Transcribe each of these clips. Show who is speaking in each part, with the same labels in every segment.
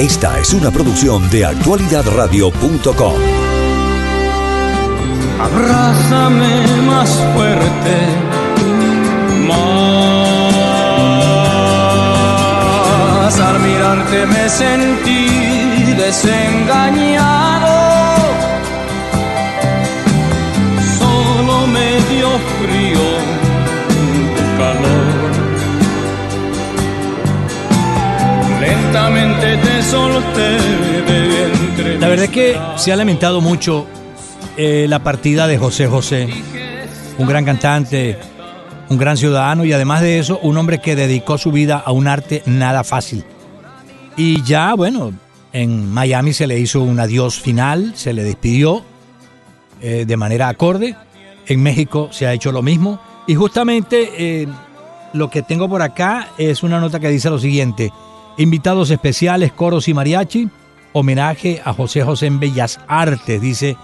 Speaker 1: Esta es una producción de actualidadradio.com.
Speaker 2: Abrázame más fuerte, más. Al mirarte me sentí desengañado. Solo me dio frío
Speaker 3: La verdad es que se ha lamentado mucho eh, la partida de José José, un gran cantante, un gran ciudadano y además de eso, un hombre que dedicó su vida a un arte nada fácil. Y ya, bueno, en Miami se le hizo un adiós final, se le despidió eh, de manera acorde. En México se ha hecho lo mismo. Y justamente eh, lo que tengo por acá es una nota que dice lo siguiente. Invitados especiales, coros y mariachi. Homenaje a José José en Bellas Artes, dice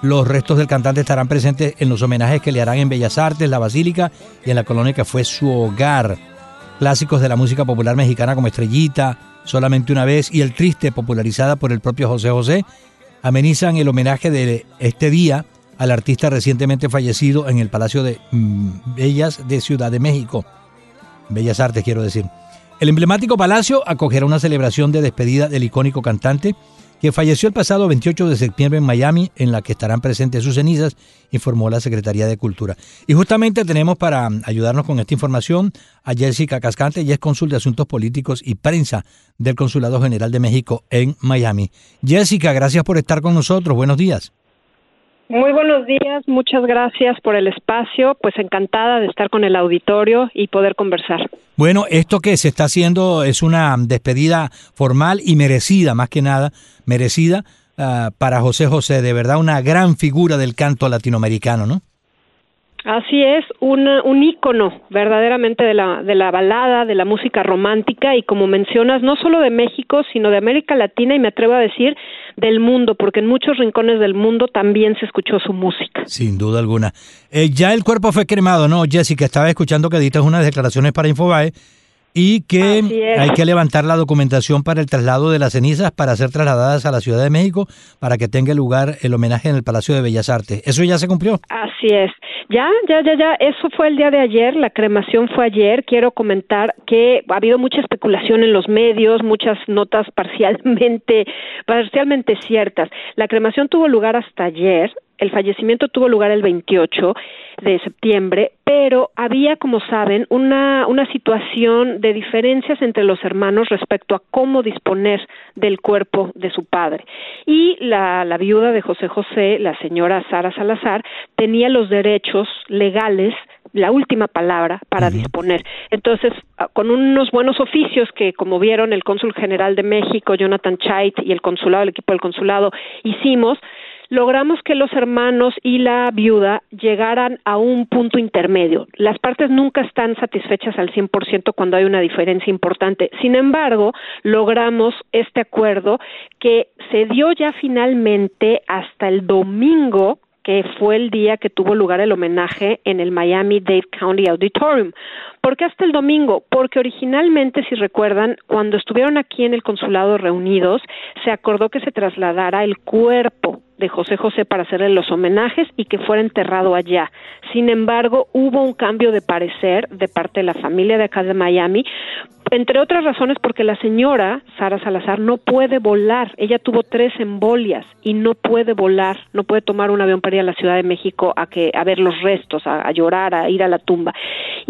Speaker 3: los restos del cantante estarán presentes en los homenajes que le harán en Bellas Artes, la Basílica y en la colonia que fue su hogar. Clásicos de la música popular mexicana como Estrellita, Solamente una vez y El Triste, popularizada por el propio José José, amenizan el homenaje de este día al artista recientemente fallecido en el Palacio de mm, Bellas de Ciudad de México. Bellas Artes, quiero decir. El emblemático palacio acogerá una celebración de despedida del icónico cantante que falleció el pasado 28 de septiembre en Miami, en la que estarán presentes sus cenizas, informó la Secretaría de Cultura. Y justamente tenemos para ayudarnos con esta información a Jessica Cascante, y es cónsul de Asuntos Políticos y Prensa del Consulado General de México en Miami. Jessica, gracias por estar con nosotros. Buenos días.
Speaker 4: Muy buenos días, muchas gracias por el espacio, pues encantada de estar con el auditorio y poder conversar.
Speaker 3: Bueno, esto que se está haciendo es una despedida formal y merecida, más que nada, merecida uh, para José José, de verdad una gran figura del canto latinoamericano, ¿no?
Speaker 4: Así es, un, un ícono verdaderamente de la, de la balada, de la música romántica y como mencionas, no solo de México, sino de América Latina y me atrevo a decir del mundo, porque en muchos rincones del mundo también se escuchó su música.
Speaker 3: Sin duda alguna. Eh, ya el cuerpo fue cremado, ¿no? Jessica, estaba escuchando que diste unas declaraciones para Infobae y que hay que levantar la documentación para el traslado de las cenizas para ser trasladadas a la Ciudad de México para que tenga lugar el homenaje en el Palacio de Bellas Artes. ¿Eso ya se cumplió?
Speaker 4: Así es. Ya, ya, ya, ya. Eso fue el día de ayer. La cremación fue ayer. Quiero comentar que ha habido mucha especulación en los medios, muchas notas parcialmente, parcialmente ciertas. La cremación tuvo lugar hasta ayer. El fallecimiento tuvo lugar el 28 de septiembre, pero había, como saben, una, una situación de diferencias entre los hermanos respecto a cómo disponer del cuerpo de su padre. Y la, la viuda de José José, la señora Sara Salazar, tenía los derechos legales la última palabra para disponer. Entonces, con unos buenos oficios que, como vieron, el cónsul general de México, Jonathan Chait, y el consulado, el equipo del consulado, hicimos, logramos que los hermanos y la viuda llegaran a un punto intermedio. Las partes nunca están satisfechas al 100% cuando hay una diferencia importante. Sin embargo, logramos este acuerdo que se dio ya finalmente hasta el domingo que fue el día que tuvo lugar el homenaje en el Miami Dade County Auditorium. ¿Por qué hasta el domingo? Porque originalmente, si recuerdan, cuando estuvieron aquí en el consulado reunidos, se acordó que se trasladara el cuerpo de José José para hacerle los homenajes y que fuera enterrado allá. Sin embargo, hubo un cambio de parecer de parte de la familia de acá de Miami, entre otras razones porque la señora Sara Salazar no puede volar. Ella tuvo tres embolias y no puede volar, no puede tomar un avión para ir a la Ciudad de México a que a ver los restos, a, a llorar, a ir a la tumba.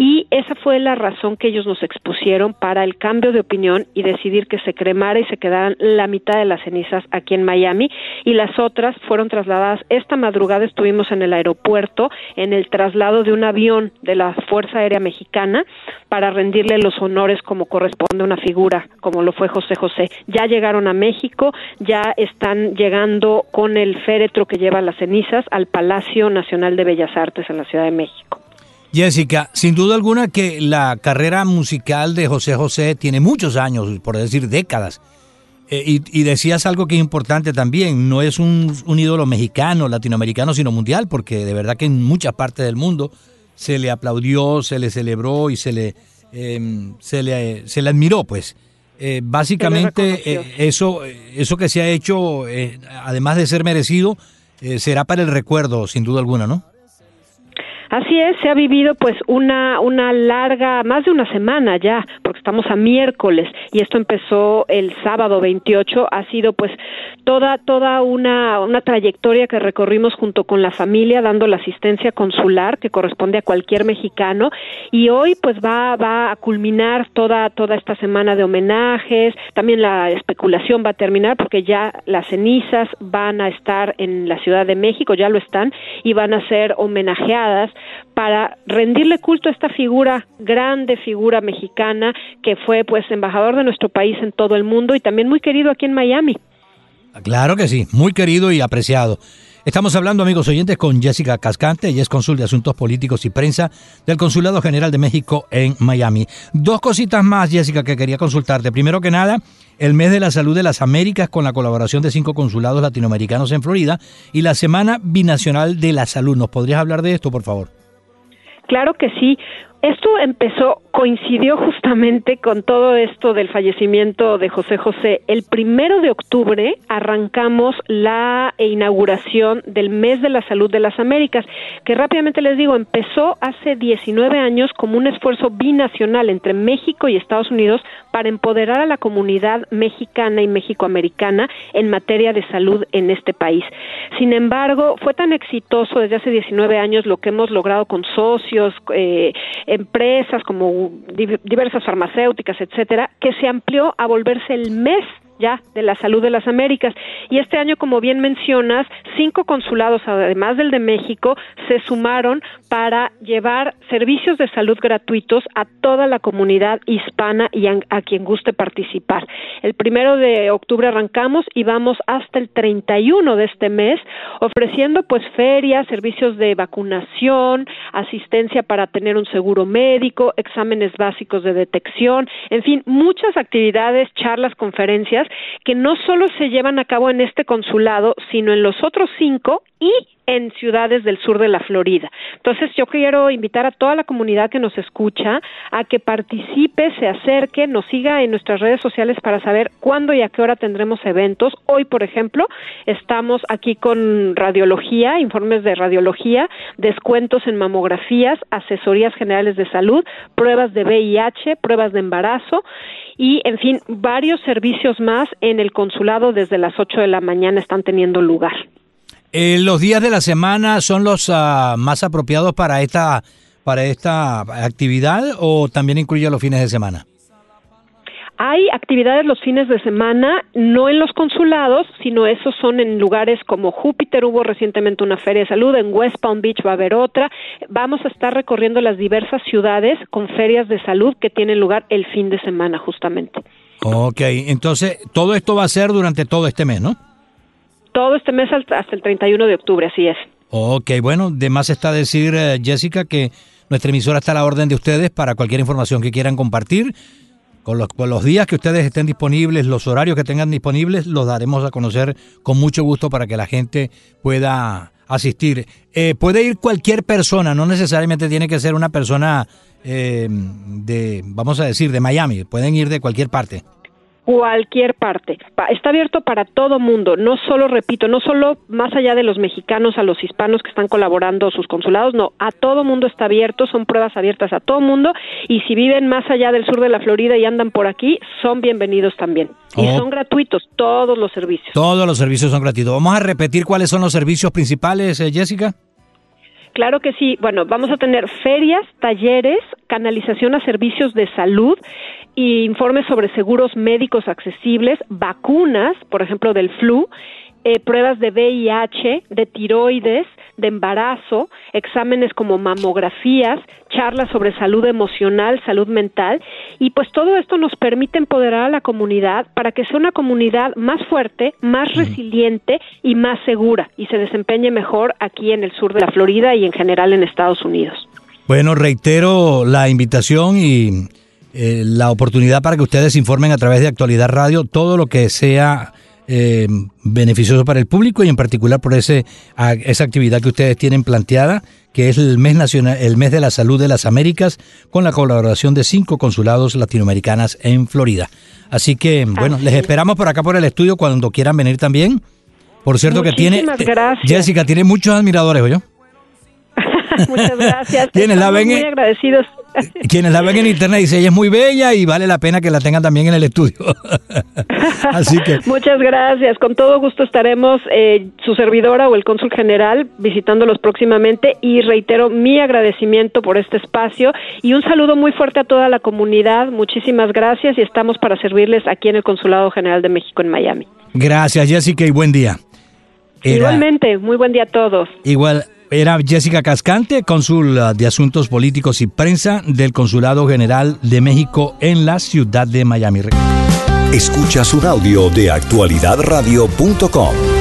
Speaker 4: Y esa fue la razón que ellos nos expusieron para el cambio de opinión y decidir que se cremara y se quedaran la mitad de las cenizas aquí en Miami y las otras fueron trasladadas. Esta madrugada estuvimos en el aeropuerto en el traslado de un avión de la Fuerza Aérea Mexicana para rendirle los honores como corresponde a una figura como lo fue José José. Ya llegaron a México, ya están llegando con el féretro que lleva las cenizas al Palacio Nacional de Bellas Artes en la Ciudad de México.
Speaker 3: Jessica, sin duda alguna que la carrera musical de José José tiene muchos años, por decir décadas. Eh, y, y, decías algo que es importante también, no es un, un, ídolo mexicano, latinoamericano, sino mundial, porque de verdad que en muchas partes del mundo se le aplaudió, se le celebró y se le, eh, se le, se le admiró, pues. Eh, básicamente, eh, eso, eso que se ha hecho, además de ser merecido, será para el recuerdo, sin duda alguna, ¿no?
Speaker 4: Así es, se ha vivido pues una, una larga, más de una semana ya, porque estamos a miércoles y esto empezó el sábado 28, ha sido pues toda, toda una, una trayectoria que recorrimos junto con la familia dando la asistencia consular que corresponde a cualquier mexicano y hoy pues va, va a culminar toda, toda esta semana de homenajes, también la especulación va a terminar porque ya las cenizas van a estar en la Ciudad de México, ya lo están, y van a ser homenajeadas para rendirle culto a esta figura, grande figura mexicana que fue pues embajador de nuestro país en todo el mundo y también muy querido aquí en Miami.
Speaker 3: Claro que sí, muy querido y apreciado. Estamos hablando, amigos oyentes, con Jessica Cascante, ella es cónsul de Asuntos Políticos y Prensa del Consulado General de México en Miami. Dos cositas más, Jessica, que quería consultarte. Primero que nada, el mes de la salud de las Américas con la colaboración de cinco consulados latinoamericanos en Florida y la Semana Binacional de la Salud. ¿Nos podrías hablar de esto, por favor?
Speaker 4: Claro que sí. Esto empezó, coincidió justamente con todo esto del fallecimiento de José José. El primero de octubre arrancamos la inauguración del Mes de la Salud de las Américas, que rápidamente les digo, empezó hace 19 años como un esfuerzo binacional entre México y Estados Unidos para empoderar a la comunidad mexicana y mexicoamericana en materia de salud en este país. Sin embargo, fue tan exitoso desde hace 19 años lo que hemos logrado con socios, eh, empresas como diversas farmacéuticas, etcétera, que se amplió a volverse el mes ya de la salud de las Américas. Y este año, como bien mencionas, cinco consulados, además del de México, se sumaron para llevar servicios de salud gratuitos a toda la comunidad hispana y a, quien guste participar. El primero de octubre arrancamos y vamos hasta el 31 de este mes ofreciendo pues ferias, servicios de vacunación, asistencia para tener un seguro médico, exámenes básicos de detección, en fin, muchas actividades, charlas, conferencias que no solo se llevan a cabo en este consulado, sino en los otros cinco y en ciudades del sur de la Florida. Entonces, yo quiero invitar a toda la comunidad que nos escucha a que participe, se acerque, nos siga en nuestras redes sociales para saber cuándo y a qué hora tendremos eventos. Hoy, por ejemplo, estamos aquí con radiología, informes de radiología, descuentos en mamografías, asesorías generales de salud, pruebas de VIH, pruebas de embarazo y, en fin, varios servicios más en el consulado desde las 8 de la mañana están teniendo lugar.
Speaker 3: Eh, ¿Los días de la semana son los ah, más apropiados para esta, para esta actividad o también incluye los fines de semana?
Speaker 4: Hay actividades los fines de semana, no en los consulados, sino esos son en lugares como Júpiter, hubo recientemente una feria de salud, en West Palm Beach va a haber otra. Vamos a estar recorriendo las diversas ciudades con ferias de salud que tienen lugar el fin de semana justamente.
Speaker 3: Ok, entonces todo esto va a ser durante todo este mes, ¿no?
Speaker 4: Todo este mes hasta el 31 de octubre, así es.
Speaker 3: Ok, bueno, de más está decir, eh, Jessica, que nuestra emisora está a la orden de ustedes para cualquier información que quieran compartir. Con los, con los, días que ustedes estén disponibles, los horarios que tengan disponibles, los daremos a conocer con mucho gusto para que la gente pueda asistir. Eh, puede ir cualquier persona, no necesariamente tiene que ser una persona eh, de, vamos a decir, de Miami, pueden ir de cualquier parte
Speaker 4: cualquier parte. Está abierto para todo mundo, no solo, repito, no solo más allá de los mexicanos, a los hispanos que están colaborando sus consulados, no, a todo mundo está abierto, son pruebas abiertas a todo mundo y si viven más allá del sur de la Florida y andan por aquí, son bienvenidos también. Y oh. son gratuitos todos los servicios.
Speaker 3: Todos los servicios son gratuitos. Vamos a repetir cuáles son los servicios principales, eh, Jessica.
Speaker 4: Claro que sí. Bueno, vamos a tener ferias, talleres, canalización a servicios de salud, y informes sobre seguros médicos accesibles, vacunas, por ejemplo, del flu, eh, pruebas de VIH, de tiroides, de embarazo, exámenes como mamografías, charlas sobre salud emocional, salud mental, y pues todo esto nos permite empoderar a la comunidad para que sea una comunidad más fuerte, más resiliente y más segura, y se desempeñe mejor aquí en el sur de la Florida y en general en Estados Unidos.
Speaker 3: Bueno, reitero la invitación y eh, la oportunidad para que ustedes informen a través de Actualidad Radio todo lo que sea eh, beneficioso para el público y en particular por ese, a- esa actividad que ustedes tienen planteada, que es el mes nacional, el mes de la salud de las Américas, con la colaboración de cinco consulados latinoamericanas en Florida. Así que, bueno,
Speaker 4: Así
Speaker 3: les
Speaker 4: es.
Speaker 3: esperamos por acá por el estudio cuando quieran venir también. Por cierto que tiene, te-
Speaker 4: gracias.
Speaker 3: Jessica tiene muchos admiradores, ¿oyó?
Speaker 4: Muchas gracias.
Speaker 3: ¿Quiénes la ven
Speaker 4: muy
Speaker 3: en-
Speaker 4: agradecidos.
Speaker 3: Quienes la ven en internet dicen, ella es muy bella y vale la pena que la tengan también en el estudio. Así que,
Speaker 4: Muchas gracias. Con todo gusto estaremos eh, su servidora o el cónsul general visitándolos próximamente y reitero mi agradecimiento por este espacio y un saludo muy fuerte a toda la comunidad. Muchísimas gracias y estamos para servirles aquí en el Consulado General de México en Miami.
Speaker 3: gracias Jessica y buen día. Era-
Speaker 4: Igualmente, muy buen día a todos.
Speaker 3: Igual, era Jessica Cascante, cónsul ah, de Asuntos Políticos y Prensa del Consulado General de México en la ciudad de Miami.
Speaker 1: Escuchas un audio de actualidadradio.com.